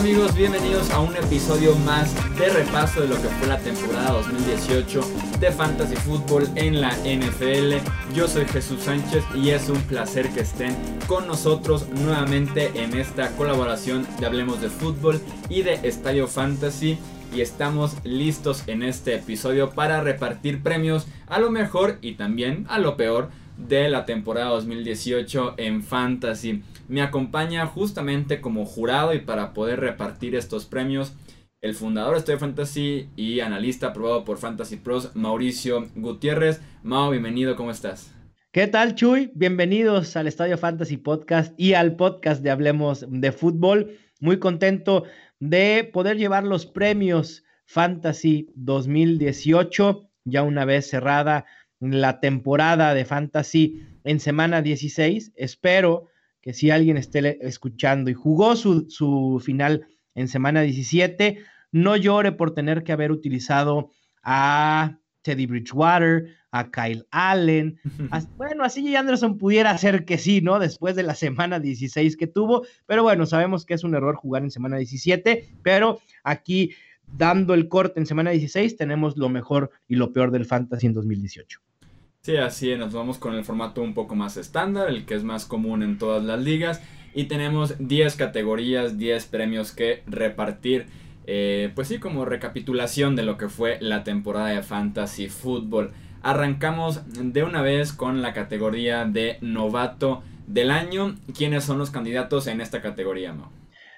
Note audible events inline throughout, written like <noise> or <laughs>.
amigos? Bienvenidos a un episodio más de repaso de lo que fue la temporada 2018 de Fantasy Football en la NFL. Yo soy Jesús Sánchez y es un placer que estén con nosotros nuevamente en esta colaboración de Hablemos de Fútbol y de Estadio Fantasy. Y estamos listos en este episodio para repartir premios a lo mejor y también a lo peor de la temporada 2018 en Fantasy. Me acompaña justamente como jurado y para poder repartir estos premios el fundador de Fantasy y analista aprobado por Fantasy Pros, Mauricio Gutiérrez. Mao, bienvenido, ¿cómo estás? ¿Qué tal, Chuy? Bienvenidos al Estadio Fantasy Podcast y al podcast de Hablemos de Fútbol. Muy contento de poder llevar los premios Fantasy 2018, ya una vez cerrada la temporada de Fantasy en semana 16. Espero que si alguien esté escuchando y jugó su, su final en semana 17, no llore por tener que haber utilizado a Teddy Bridgewater, a Kyle Allen. <laughs> bueno, así Anderson pudiera ser que sí, ¿no? Después de la semana 16 que tuvo, pero bueno, sabemos que es un error jugar en semana 17, pero aquí dando el corte en semana 16 tenemos lo mejor y lo peor del fantasy en 2018. Sí, así nos vamos con el formato un poco más estándar, el que es más común en todas las ligas. Y tenemos 10 categorías, 10 premios que repartir. Eh, pues sí, como recapitulación de lo que fue la temporada de Fantasy Football. Arrancamos de una vez con la categoría de novato del año. ¿Quiénes son los candidatos en esta categoría, Mo?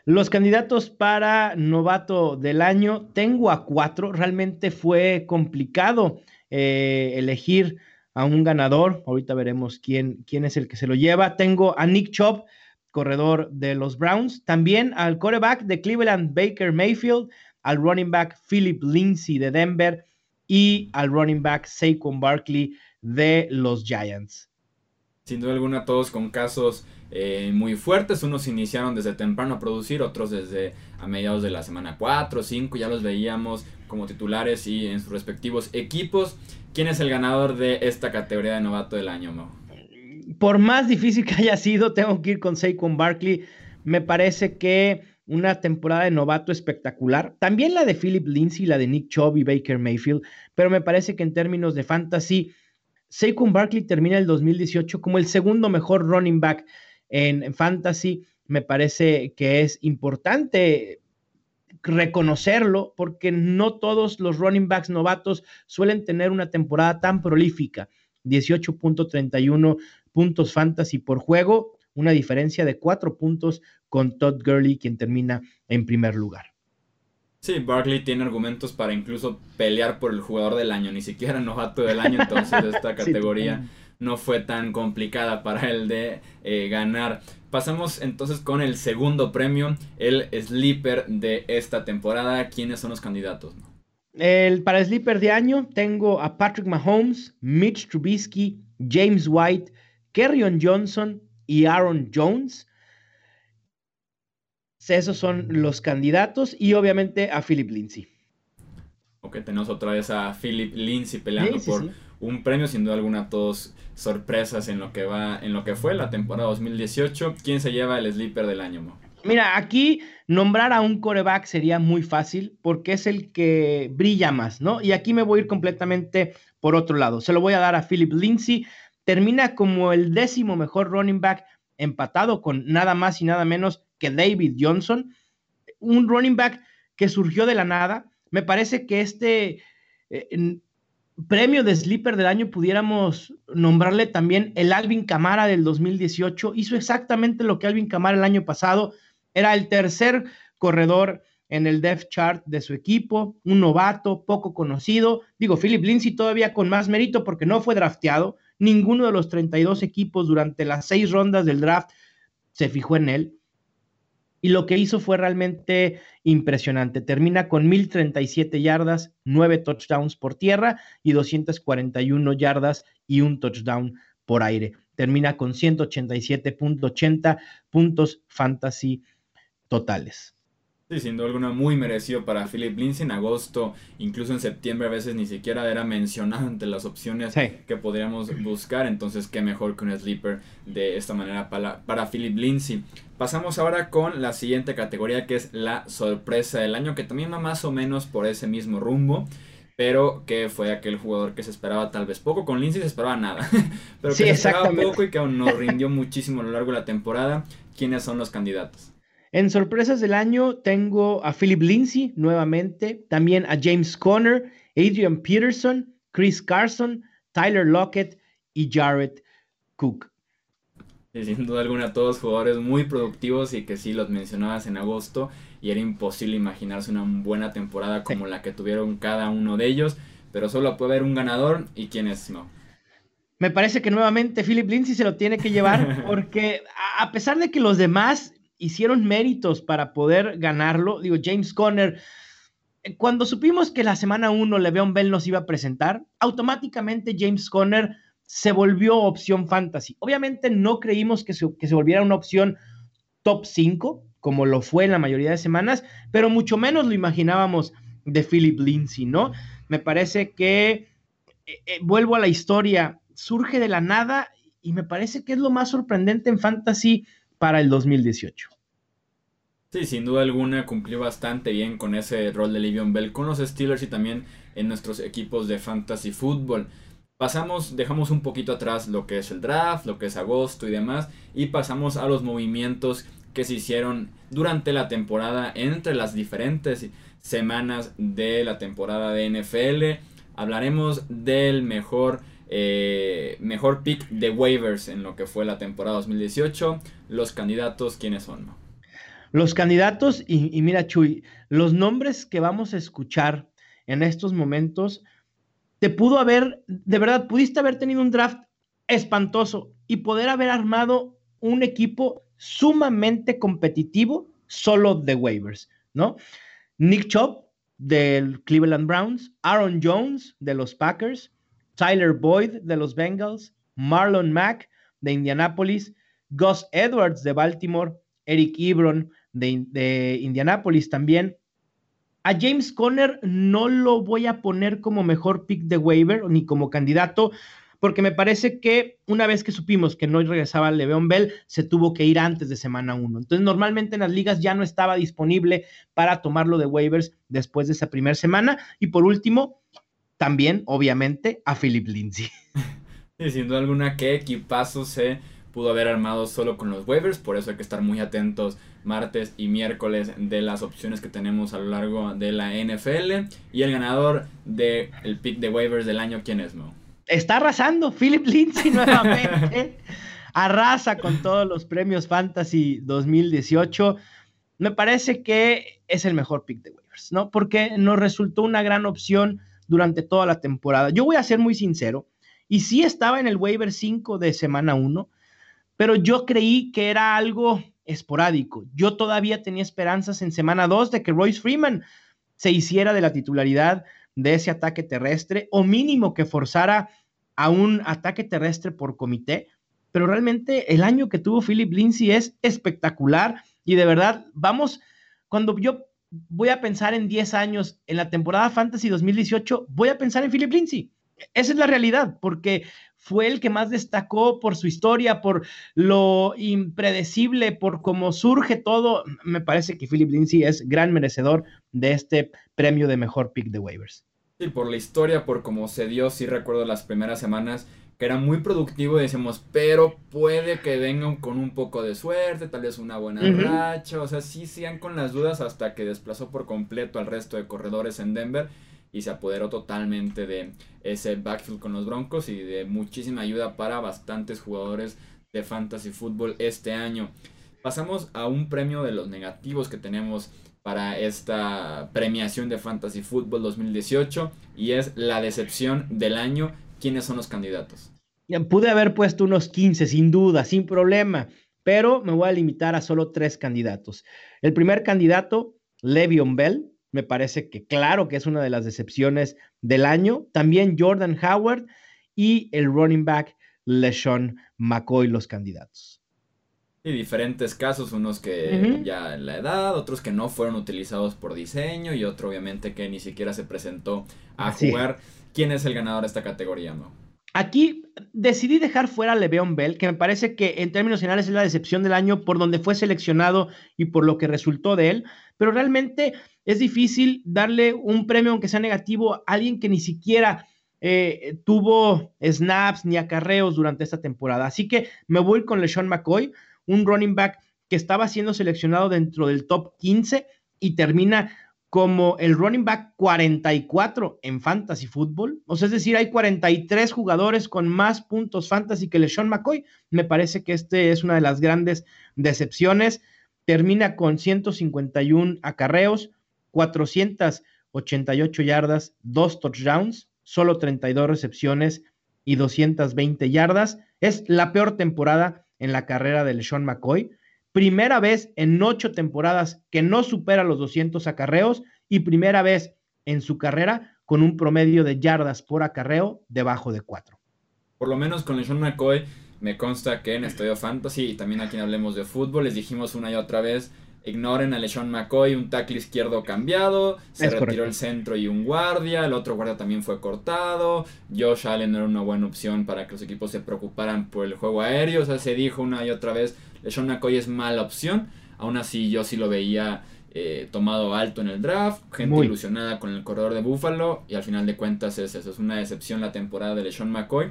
Los candidatos para novato del año, tengo a cuatro. Realmente fue complicado eh, elegir a un ganador. Ahorita veremos quién, quién es el que se lo lleva. Tengo a Nick Chubb, corredor de los Browns. También al quarterback de Cleveland, Baker Mayfield. Al running back Philip Lindsay de Denver. Y al running back Saquon Barkley de los Giants. Sin duda alguna, todos con casos eh, muy fuertes. Unos iniciaron desde temprano a producir, otros desde a mediados de la semana 4, 5. Ya los veíamos como titulares y en sus respectivos equipos. ¿Quién es el ganador de esta categoría de novato del año, Mo? Por más difícil que haya sido, tengo que ir con Saquon Barkley. Me parece que una temporada de novato espectacular. También la de Philip Lindsay, la de Nick Chubb y Baker Mayfield. Pero me parece que en términos de fantasy, Saquon Barkley termina el 2018 como el segundo mejor running back en fantasy. Me parece que es importante reconocerlo porque no todos los running backs novatos suelen tener una temporada tan prolífica. 18.31 puntos fantasy por juego, una diferencia de 4 puntos con Todd Gurley, quien termina en primer lugar. Sí, Barkley tiene argumentos para incluso pelear por el jugador del año, ni siquiera novato del año, entonces <laughs> esta categoría no fue tan complicada para él de eh, ganar. Pasamos entonces con el segundo premio, el sleeper de esta temporada. ¿Quiénes son los candidatos? El, para el sleeper de año tengo a Patrick Mahomes, Mitch Trubisky, James White, Kerryon Johnson y Aaron Jones. Esos son los candidatos y obviamente a Philip Lindsay. Ok, tenemos otra vez a Philip Lindsay peleando por un premio, sin duda alguna, todos sorpresas en lo que va, en lo que fue la temporada 2018. ¿Quién se lleva el sleeper del año, Mira, aquí nombrar a un coreback sería muy fácil porque es el que brilla más, ¿no? Y aquí me voy a ir completamente por otro lado. Se lo voy a dar a Philip Lindsay. Termina como el décimo mejor running back empatado con nada más y nada menos que David Johnson. Un running back que surgió de la nada. Me parece que este eh, premio de sleeper del año pudiéramos nombrarle también el Alvin Camara del 2018. Hizo exactamente lo que Alvin Camara el año pasado. Era el tercer corredor en el depth chart de su equipo, un novato poco conocido. Digo, Philip Lindsay todavía con más mérito porque no fue drafteado. Ninguno de los 32 equipos durante las seis rondas del draft se fijó en él y lo que hizo fue realmente impresionante. Termina con 1037 yardas, 9 touchdowns por tierra y 241 yardas y un touchdown por aire. Termina con 187.80 puntos fantasy totales. Sí, sin duda alguna muy merecido para Philip Lindsay en agosto, incluso en septiembre a veces ni siquiera era mencionado entre las opciones que podríamos buscar, entonces qué mejor que un sleeper de esta manera para, para Philip Lindsay. Pasamos ahora con la siguiente categoría que es la sorpresa del año, que también va más o menos por ese mismo rumbo pero que fue aquel jugador que se esperaba tal vez poco. Con Lindsay se esperaba nada, <laughs> pero que se esperaba poco y que aún nos <laughs> rindió muchísimo a lo largo de la temporada. ¿Quiénes son los candidatos? En sorpresas del año tengo a Philip Lindsay nuevamente, también a James Conner, Adrian Peterson, Chris Carson, Tyler Lockett y Jared Cook. sin duda alguna, todos jugadores muy productivos y que sí los mencionabas en agosto y era imposible imaginarse una buena temporada como la que tuvieron cada uno de ellos, pero solo puede haber un ganador y quién es no. Me parece que nuevamente Philip Lindsay se lo tiene que llevar <laughs> porque a pesar de que los demás hicieron méritos para poder ganarlo. Digo, James Conner, cuando supimos que la semana 1 Le'Veon Bell nos iba a presentar, automáticamente James Conner se volvió opción fantasy. Obviamente no creímos que se, que se volviera una opción top 5, como lo fue en la mayoría de semanas, pero mucho menos lo imaginábamos de Philip Lindsay, ¿no? Me parece que, eh, eh, vuelvo a la historia, surge de la nada y me parece que es lo más sorprendente en fantasy para el 2018. Sí, sin duda alguna cumplió bastante bien con ese rol de Livion Bell con los Steelers y también en nuestros equipos de fantasy fútbol. Pasamos, dejamos un poquito atrás lo que es el draft, lo que es agosto y demás, y pasamos a los movimientos que se hicieron durante la temporada entre las diferentes semanas de la temporada de NFL. Hablaremos del mejor eh, mejor pick de waivers en lo que fue la temporada 2018. Los candidatos, ¿quiénes son? Los candidatos, y, mira Chuy, los nombres que vamos a escuchar en estos momentos, te pudo haber, de verdad, pudiste haber tenido un draft espantoso y poder haber armado un equipo sumamente competitivo solo de waivers, ¿no? Nick Chubb del Cleveland Browns, Aaron Jones de los Packers, Tyler Boyd de los Bengals, Marlon Mack de Indianapolis, Gus Edwards de Baltimore, Eric Ebron de, de Indianapolis también. A James Conner no lo voy a poner como mejor pick de waiver ni como candidato, porque me parece que una vez que supimos que no regresaba Le'Veon Bell, se tuvo que ir antes de semana 1. Entonces, normalmente en las ligas ya no estaba disponible para tomarlo de waivers después de esa primera semana. Y por último, también, obviamente, a Philip Lindsay. <laughs> Y sin duda alguna, qué equipazo se pudo haber armado solo con los waivers, por eso hay que estar muy atentos martes y miércoles de las opciones que tenemos a lo largo de la NFL. Y el ganador del el pick de waivers del año, ¿quién es, Mo? Está arrasando Philip Lindsay <laughs> nuevamente. Arrasa con todos los premios Fantasy 2018. Me parece que es el mejor pick de waivers, ¿no? Porque nos resultó una gran opción durante toda la temporada. Yo voy a ser muy sincero, y sí estaba en el waiver 5 de semana 1, pero yo creí que era algo esporádico. Yo todavía tenía esperanzas en semana 2 de que Royce Freeman se hiciera de la titularidad de ese ataque terrestre o mínimo que forzara a un ataque terrestre por comité. Pero realmente el año que tuvo Philip Lindsay es espectacular y de verdad, vamos, cuando yo voy a pensar en 10 años en la temporada Fantasy 2018, voy a pensar en Philip Lindsay. Esa es la realidad, porque fue el que más destacó por su historia, por lo impredecible, por cómo surge todo. Me parece que Philip Lindsay es gran merecedor de este premio de mejor pick de waivers. Sí, por la historia, por cómo se dio, sí recuerdo las primeras semanas que era muy productivo y decimos, pero puede que vengan con un poco de suerte, tal vez una buena racha, o sea, sí sean con las dudas hasta que desplazó por completo al resto de corredores en Denver y se apoderó totalmente de ese backfield con los Broncos y de muchísima ayuda para bastantes jugadores de fantasy fútbol este año. Pasamos a un premio de los negativos que tenemos para esta premiación de fantasy fútbol 2018 y es la decepción del año. ¿Quiénes son los candidatos? Pude haber puesto unos 15 sin duda, sin problema, pero me voy a limitar a solo tres candidatos. El primer candidato, Le'Veon Bell, me parece que claro que es una de las decepciones del año. También Jordan Howard y el running back LeSean McCoy, los candidatos. Y diferentes casos, unos que ya en la edad, otros que no fueron utilizados por diseño y otro obviamente que ni siquiera se presentó a jugar. ¿Quién es el ganador de esta categoría, no? Aquí decidí dejar fuera a Le'Veon Bell, que me parece que en términos generales es la decepción del año por donde fue seleccionado y por lo que resultó de él, pero realmente es difícil darle un premio, aunque sea negativo, a alguien que ni siquiera eh, tuvo snaps ni acarreos durante esta temporada. Así que me voy con LeSean McCoy, un running back que estaba siendo seleccionado dentro del top 15 y termina como el running back 44 en fantasy fútbol. O sea, es decir, hay 43 jugadores con más puntos fantasy que LeSean McCoy. Me parece que este es una de las grandes decepciones. Termina con 151 acarreos, 488 yardas, dos touchdowns, solo 32 recepciones y 220 yardas. Es la peor temporada en la carrera de LeSean McCoy. Primera vez en ocho temporadas que no supera los 200 acarreos y primera vez en su carrera con un promedio de yardas por acarreo debajo de 4. Por lo menos con LeSean McCoy me consta que en Estadio Fantasy y también aquí en Hablemos de Fútbol les dijimos una y otra vez Ignoren a LeSean McCoy, un tackle izquierdo cambiado, se retiró el centro y un guardia, el otro guardia también fue cortado, Josh Allen no era una buena opción para que los equipos se preocuparan por el juego aéreo, o sea, se dijo una y otra vez, LeSean McCoy es mala opción, aún así yo sí lo veía eh, tomado alto en el draft, gente ilusionada con el corredor de Buffalo y al final de cuentas es eso, es una decepción la temporada de LeSean McCoy.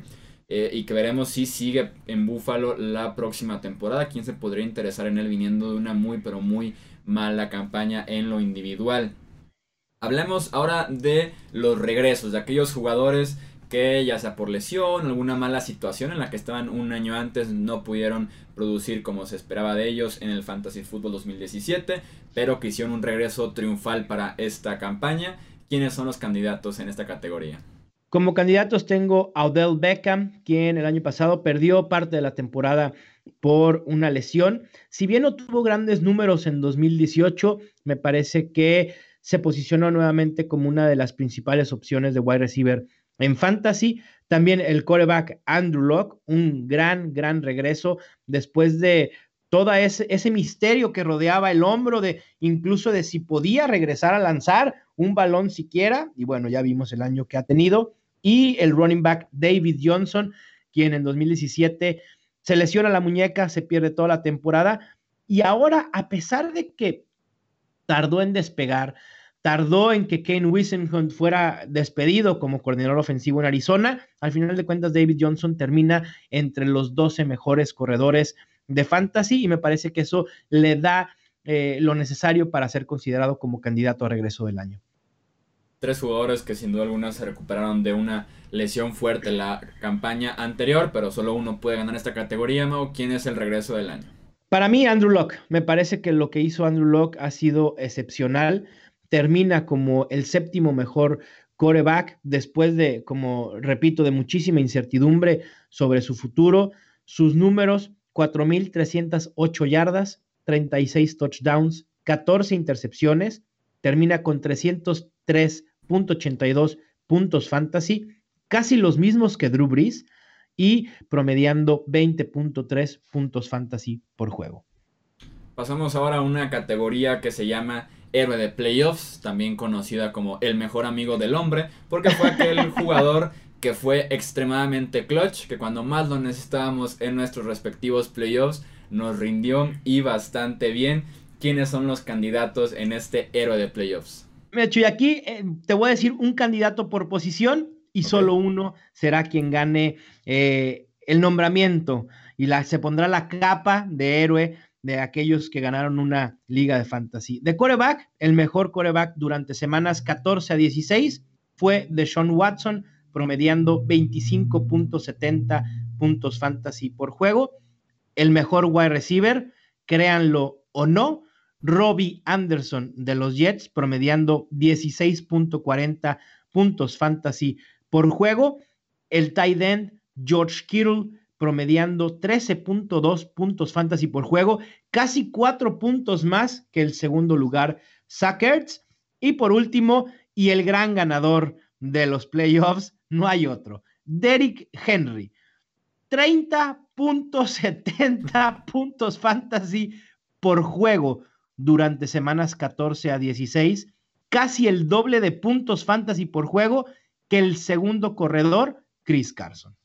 Eh, y que veremos si sigue en Buffalo la próxima temporada. ¿Quién se podría interesar en él viniendo de una muy pero muy mala campaña en lo individual? Hablemos ahora de los regresos, de aquellos jugadores que ya sea por lesión, alguna mala situación en la que estaban un año antes, no pudieron producir como se esperaba de ellos en el Fantasy Football 2017, pero que hicieron un regreso triunfal para esta campaña. ¿Quiénes son los candidatos en esta categoría? Como candidatos tengo a Odell Beckham, quien el año pasado perdió parte de la temporada por una lesión. Si bien no tuvo grandes números en 2018, me parece que se posicionó nuevamente como una de las principales opciones de wide receiver en fantasy. También el coreback Andrew Locke, un gran, gran regreso después de todo ese, ese, misterio que rodeaba el hombro, de incluso de si podía regresar a lanzar un balón siquiera. Y bueno, ya vimos el año que ha tenido y el running back David Johnson, quien en 2017 se lesiona la muñeca, se pierde toda la temporada. Y ahora, a pesar de que tardó en despegar, tardó en que Kane Wisenhunt fuera despedido como coordinador ofensivo en Arizona, al final de cuentas David Johnson termina entre los 12 mejores corredores de fantasy y me parece que eso le da eh, lo necesario para ser considerado como candidato a regreso del año tres jugadores que sin duda alguna se recuperaron de una lesión fuerte la campaña anterior, pero solo uno puede ganar esta categoría, Mau. ¿Quién es el regreso del año? Para mí, Andrew Locke. Me parece que lo que hizo Andrew Locke ha sido excepcional. Termina como el séptimo mejor coreback después de, como repito, de muchísima incertidumbre sobre su futuro. Sus números, 4.308 yardas, 36 touchdowns, 14 intercepciones. Termina con 303 .82 puntos fantasy, casi los mismos que Drew Brees y promediando 20.3 puntos fantasy por juego. Pasamos ahora a una categoría que se llama héroe de playoffs, también conocida como el mejor amigo del hombre, porque fue aquel <laughs> jugador que fue extremadamente clutch, que cuando más lo necesitábamos en nuestros respectivos playoffs, nos rindió y bastante bien. ¿Quiénes son los candidatos en este héroe de playoffs? Y aquí eh, te voy a decir un candidato por posición y solo uno será quien gane eh, el nombramiento y la, se pondrá la capa de héroe de aquellos que ganaron una liga de fantasy. De coreback, el mejor coreback durante semanas 14 a 16 fue de Sean Watson, promediando 25.70 puntos fantasy por juego. El mejor wide receiver, créanlo o no, Robbie Anderson de los Jets, promediando 16.40 puntos fantasy por juego. El tight end George Kittle, promediando 13.2 puntos fantasy por juego, casi cuatro puntos más que el segundo lugar, Sackers. Y por último, y el gran ganador de los playoffs, no hay otro, Derrick Henry. 30.70 <laughs> puntos fantasy por juego durante semanas 14 a 16, casi el doble de puntos fantasy por juego que el segundo corredor, Chris Carson.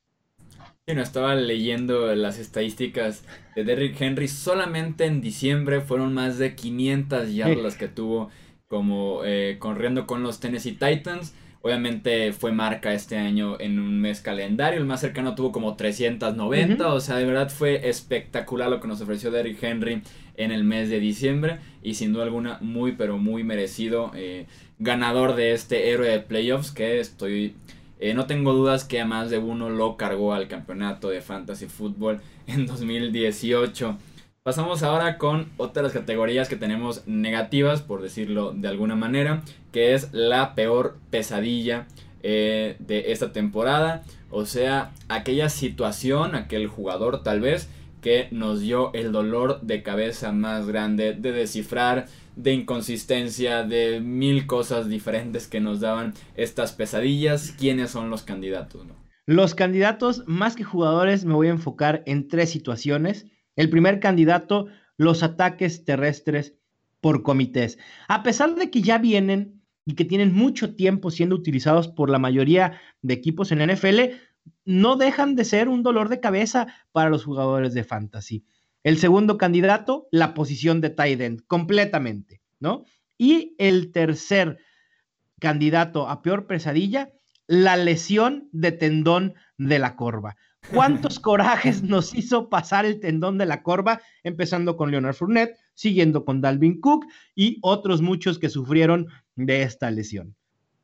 Bueno, estaba leyendo las estadísticas de Derrick Henry. Solamente en diciembre fueron más de 500 yardas que tuvo como eh, corriendo con los Tennessee Titans. Obviamente fue marca este año en un mes calendario. El más cercano tuvo como 390. O sea, de verdad fue espectacular lo que nos ofreció Derrick Henry en el mes de diciembre. Y sin duda alguna, muy, pero muy merecido. Eh, ganador de este héroe de playoffs. Que estoy. Eh, no tengo dudas que a más de uno lo cargó al campeonato de Fantasy Football en 2018. Pasamos ahora con otras categorías que tenemos negativas, por decirlo de alguna manera, que es la peor pesadilla eh, de esta temporada. O sea, aquella situación, aquel jugador tal vez que nos dio el dolor de cabeza más grande de descifrar, de inconsistencia, de mil cosas diferentes que nos daban estas pesadillas. ¿Quiénes son los candidatos? Los candidatos, más que jugadores, me voy a enfocar en tres situaciones el primer candidato, los ataques terrestres por comités. A pesar de que ya vienen y que tienen mucho tiempo siendo utilizados por la mayoría de equipos en NFL, no dejan de ser un dolor de cabeza para los jugadores de fantasy. El segundo candidato, la posición de tight end, completamente, ¿no? Y el tercer candidato a peor pesadilla, la lesión de tendón de la corva. ¿Cuántos <laughs> corajes nos hizo pasar el tendón de la corva, empezando con Leonard Fournette, siguiendo con Dalvin Cook y otros muchos que sufrieron de esta lesión?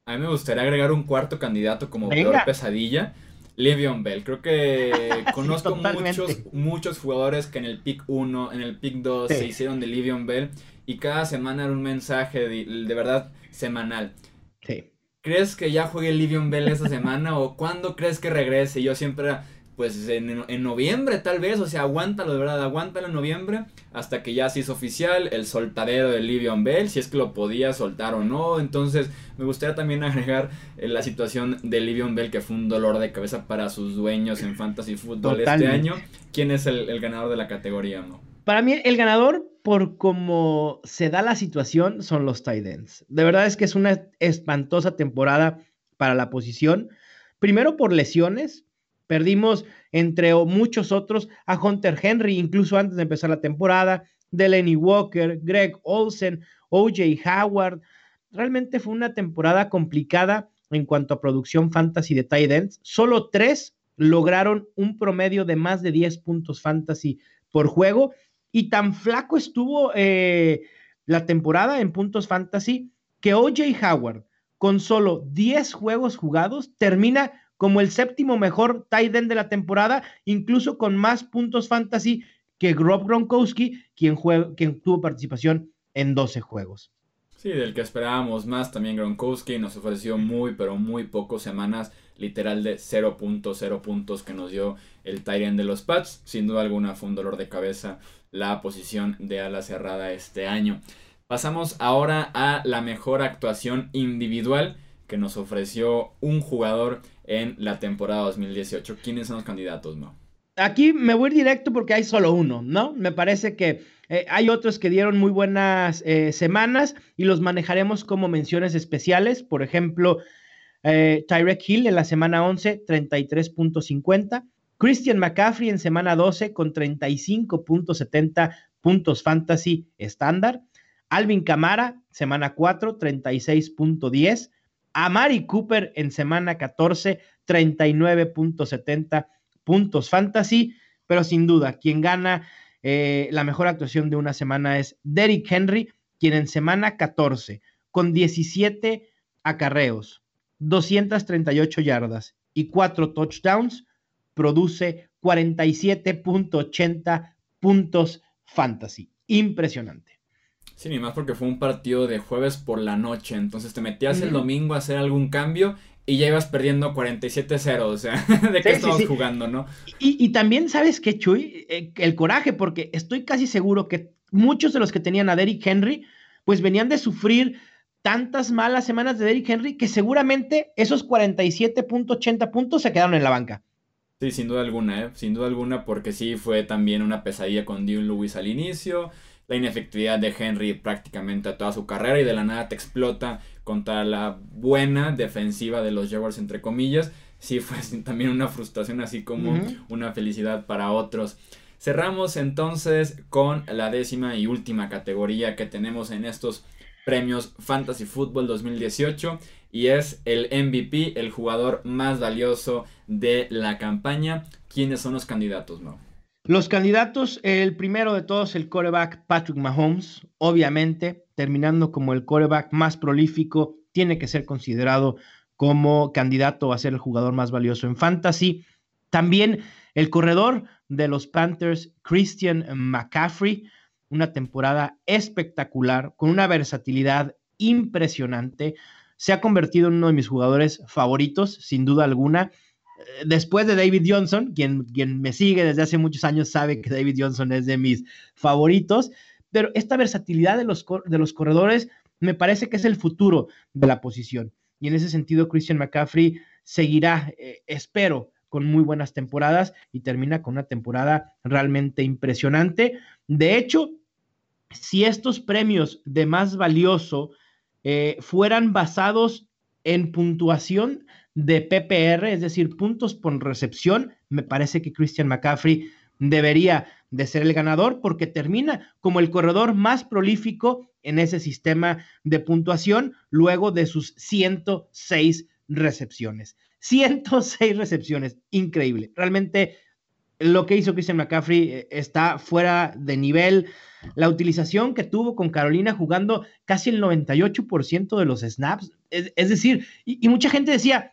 A mí me gustaría agregar un cuarto candidato como peor pesadilla. Livion Bell. Creo que <laughs> conozco muchos, muchos jugadores que en el pick 1, en el pick 2 se hicieron de Livion Bell y cada semana era un mensaje de, de verdad semanal. Sí. ¿Crees que ya juegue Livion Bell esta semana o cuándo crees que regrese? Yo siempre pues en, noviembre tal vez, o sea, aguántalo de verdad, aguántalo en noviembre hasta que ya se hizo oficial el soltadero de Livion Bell, si es que lo podía soltar o no. Entonces, me gustaría también <laughs> agregar eh, la situación de Livion Bell, que fue un dolor de cabeza para sus dueños en Fantasy Football este año. ¿Quién es el, ganador de la categoría, no? Para mí, el ganador, por cómo se da la situación, son los tight ends. De verdad es que es una espantosa temporada para la posición. Primero por lesiones, Perdimos, entre muchos otros, a Hunter Henry, incluso antes de empezar la temporada, Delaney Walker, Greg Olsen, OJ Howard. Realmente fue una temporada complicada en cuanto a producción fantasy de tight ends. Solo tres lograron un promedio de más de 10 puntos fantasy por juego y tan flaco estuvo eh, la temporada en puntos fantasy que OJ Howard, con solo 10 juegos jugados, termina como el séptimo mejor tight end de la temporada, incluso con más puntos fantasy que Rob Gronkowski, quien, quien tuvo participación en 12 juegos. Sí, del que esperábamos más también Gronkowski nos ofreció muy pero muy pocas semanas, literal de 0.0 puntos que nos dio el end de los Pats. Sin duda alguna fue un dolor de cabeza la posición de ala cerrada este año. Pasamos ahora a la mejor actuación individual que nos ofreció un jugador en la temporada 2018. ¿Quiénes son los candidatos, no? Aquí me voy directo porque hay solo uno, ¿no? Me parece que eh, hay otros que dieron muy buenas eh, semanas y los manejaremos como menciones especiales. Por ejemplo, eh, Tyrek Hill en la semana 11, 33.50. Christian McCaffrey en semana 12 con 35.70 puntos fantasy estándar. Alvin Camara, semana 4, 36.10. A Mari Cooper en semana 14, 39.70 puntos fantasy, pero sin duda, quien gana eh, la mejor actuación de una semana es Derrick Henry, quien en semana 14, con 17 acarreos, 238 yardas y 4 touchdowns, produce 47.80 puntos fantasy. Impresionante. Sí, ni más porque fue un partido de jueves por la noche. Entonces te metías el domingo a hacer algún cambio y ya ibas perdiendo 47-0. O sea, <laughs> ¿de qué estamos jugando, no? Y, también, ¿sabes qué, Chuy? Eh, el coraje, porque estoy casi seguro que muchos de los que tenían a Derrick Henry, pues venían de sufrir tantas malas semanas de Derrick Henry que seguramente esos 47.80 puntos se quedaron en la banca. Sí, sin duda alguna, ¿eh? sin duda alguna, porque sí fue también una pesadilla con Dion Lewis al inicio, la inefectividad de Henry prácticamente toda su carrera y de la nada te explota contra la buena defensiva de los Jaguars, entre comillas. Sí fue también una frustración, así como una felicidad para otros. Cerramos entonces con la décima y última categoría que tenemos en estos premios Fantasy Football 2018 y es el MVP, el jugador más valioso de la campaña. ¿Quiénes son los candidatos, no? Los candidatos, el primero de todos, el coreback Patrick Mahomes, obviamente, terminando como el coreback más prolífico, tiene que ser considerado como candidato a ser el jugador más valioso en fantasy. También el corredor de los Panthers, Christian McCaffrey, una temporada espectacular, con una versatilidad impresionante. Se ha convertido en uno de mis jugadores favoritos, sin duda alguna. Eh, después de David Johnson, quien, quien me sigue desde hace muchos años sabe que David Johnson es de mis favoritos, pero esta versatilidad de los, de los corredores me parece que es el futuro de la posición. Y en ese sentido, Christian McCaffrey seguirá, eh, espero, con muy buenas temporadas y termina con una temporada realmente impresionante. De hecho, si estos premios de más valioso eh, fueran basados en puntuación de PPR, es decir, puntos por recepción, me parece que Christian McCaffrey debería de ser el ganador porque termina como el corredor más prolífico en ese sistema de puntuación luego de sus 106 recepciones. 106 recepciones, increíble. Realmente lo que hizo Christian McCaffrey eh, está fuera de nivel. La utilización que tuvo con Carolina jugando casi el 98% de los snaps. Es, decir, y, mucha gente decía,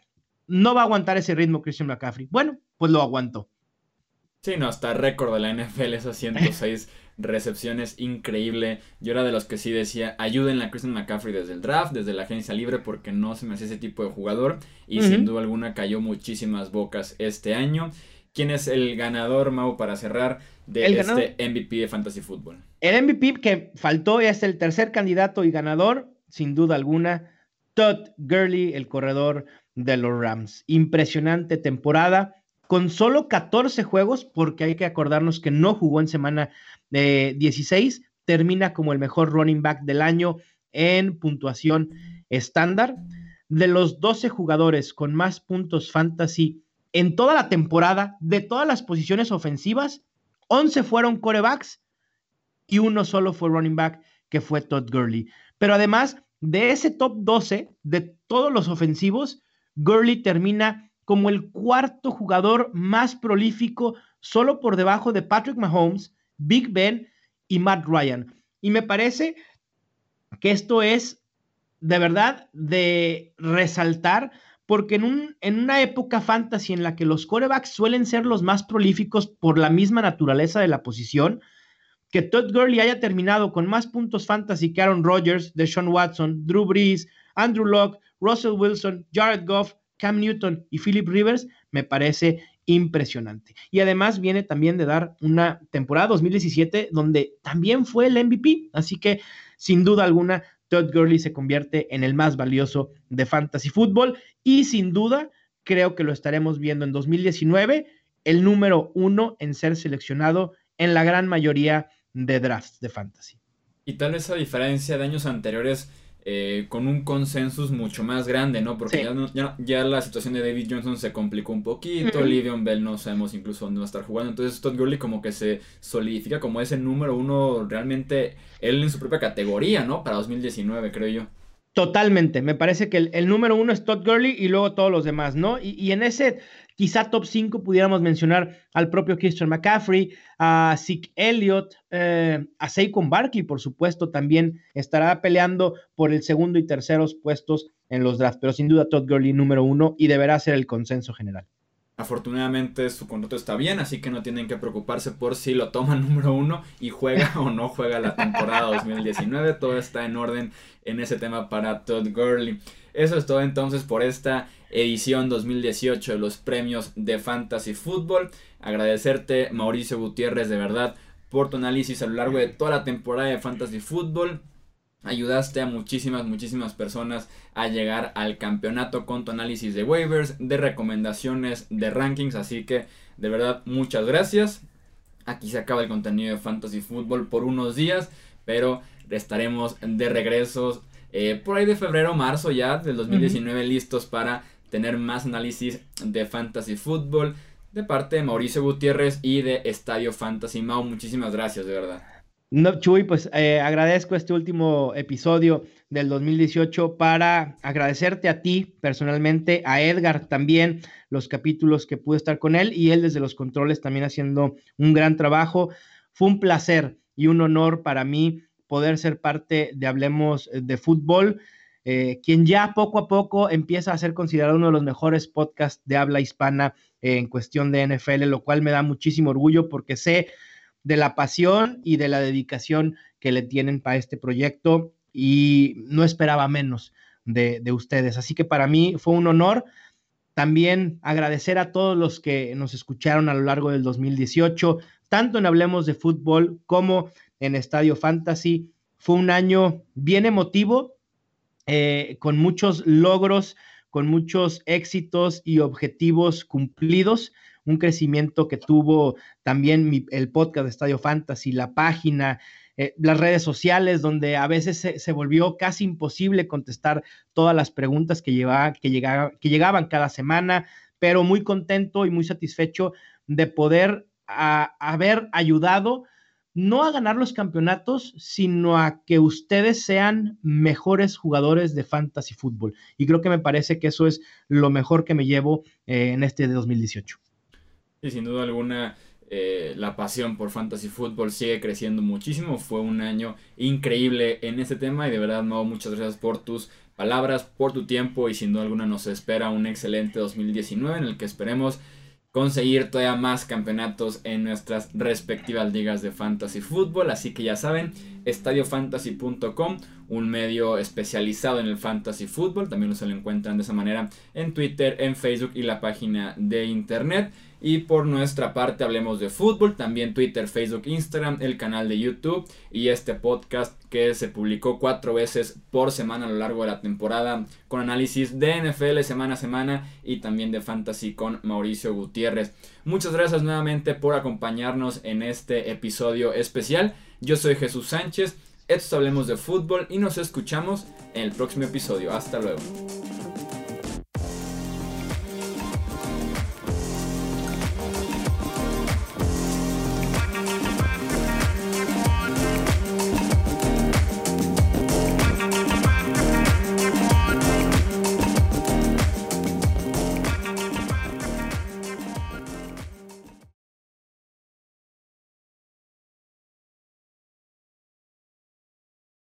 no va a aguantar ese ritmo Christian McCaffrey. Bueno, pues lo aguantó. Sí, no, hasta récord de la NFL esas 106 recepciones, increíble. Yo era de los que sí decía, ayuden a Christian McCaffrey desde el draft, desde la agencia libre, porque no se me hace ese tipo de jugador. Y sin duda alguna cayó muchísimas bocas este año. ¿Quién es el ganador, Mau, para cerrar de este MVP de Fantasy Football? El MVP que faltó es el tercer candidato y ganador, sin duda alguna, Todd Gurley, el corredor de los Rams. Impresionante temporada, con solo 14 juegos, porque hay que acordarnos que no jugó en semana de 16, termina como el mejor running back del año en puntuación estándar. De los 12 jugadores con más puntos fantasy en toda la temporada, de todas las posiciones ofensivas, 11 fueron corebacks y uno solo fue running back, que fue Todd Gurley. Pero además de ese top 12, de todos los ofensivos, Gurley termina como el cuarto jugador más prolífico, solo por debajo de Patrick Mahomes, Big Ben y Matt Ryan. Y me parece que esto es de verdad de resaltar porque en, un, en una época fantasy en la que los corebacks suelen ser los más prolíficos por la misma naturaleza de la posición, que Todd Gurley haya terminado con más puntos fantasy que Aaron Rodgers, Deshaun Watson, Drew Brees, Andrew Locke, Russell Wilson, Jared Goff, Cam Newton y Philip Rivers, me parece impresionante. Y además viene también de dar una temporada 2017 donde también fue el MVP, así que sin duda alguna Todd Gurley se convierte en el más valioso de fantasy fútbol y sin duda creo que lo estaremos viendo en 2019, el número uno en ser seleccionado en la gran mayoría de drafts de fantasy. Y tal vez a diferencia de años anteriores, eh, con un consensus mucho más grande, ¿no? Porque ya, ya, la situación de David Johnson se complicó un poquito, uh Bell no sabemos incluso dónde va a estar jugando, entonces Todd Gurley como que se solidifica como ese número uno realmente él en su propia categoría, ¿no? Para 2019, creo yo. Totalmente, me parece que el, número uno es Todd Gurley y luego todos los demás, ¿no? Y, y en ese Quizá top 5 pudiéramos mencionar al propio Christian McCaffrey, a Zeke Elliott, eh, a Saquon Barkley, por supuesto, también estará peleando por el segundo y terceros puestos en los drafts, pero sin duda Todd Gurley número uno y deberá ser el consenso general. Afortunadamente su contrato está bien, así que no tienen que preocuparse por si lo toma <laughs> número uno y juega o no juega la temporada <laughs> 2019. Todo está en orden en ese tema para Todd Gurley. Eso es todo entonces por esta edición 2018 de los premios de Fantasy Football. Agradecerte, Mauricio Gutiérrez, de verdad, por tu análisis a lo largo de toda la temporada de Fantasy Football. Ayudaste a muchísimas, muchísimas personas a llegar al campeonato con tu análisis de waivers, de recomendaciones, de rankings. Así que de verdad, muchas gracias. Aquí se acaba el contenido de Fantasy Football por unos días, pero estaremos de regreso eh, por ahí de febrero, marzo ya del 2019 listos para tener más análisis de Fantasy Football de parte de Mauricio Gutiérrez y de Estadio Fantasy Mau. Muchísimas gracias, de verdad. No, Chuy, pues eh, agradezco este último episodio del 2018 para agradecerte a ti personalmente, a Edgar también, los capítulos que pude estar con él y él desde los controles también haciendo un gran trabajo. Fue un placer y un honor para mí poder ser parte de Hablemos de Fútbol, eh, quien ya poco a poco empieza a ser considerado uno de los mejores podcasts de habla hispana en cuestión de NFL, lo cual me da muchísimo orgullo porque sé de la pasión y de la dedicación que le tienen para este proyecto y no esperaba menos de, ustedes. Así que para mí fue un honor. También agradecer a todos los que nos escucharon a lo largo del 2018, tanto en Hablemos de Fútbol como en Estadio Fantasy. Fue un año bien emotivo, eh, con muchos logros, con muchos éxitos y objetivos cumplidos un crecimiento que tuvo también el podcast de Estadio Fantasy, la página, eh, las redes sociales, donde a veces se, volvió casi imposible contestar todas las preguntas que, llevaba, que, que llegaban cada semana, pero muy contento y muy satisfecho de poder haber ayudado no a ganar los campeonatos, sino a que ustedes sean mejores jugadores de fantasy fútbol. Y creo que me parece que eso es lo mejor que me llevo eh, en este de 2018. Y sin duda alguna, eh, la pasión por fantasy fútbol sigue creciendo muchísimo. Fue un año increíble en este tema y de verdad, no muchas gracias por tus palabras, por tu tiempo y sin duda alguna nos espera un excelente 2019 en el que esperemos conseguir todavía más campeonatos en nuestras respectivas ligas de fantasy fútbol. Así que ya saben, estadiofantasy.com, un medio especializado en el fantasy fútbol. También lo encuentran de esa manera en Twitter, en Facebook y la página de internet. Y por nuestra parte hablemos de fútbol, también Twitter, Facebook, Instagram, el canal de YouTube y este podcast que se publicó cuatro veces por semana a lo largo de la temporada con análisis de NFL semana a semana y también de fantasy con Mauricio Gutiérrez. Muchas gracias nuevamente por acompañarnos en este episodio especial. Yo soy Jesús Sánchez, esto Hablemos de Fútbol y nos escuchamos en el próximo episodio. Hasta luego.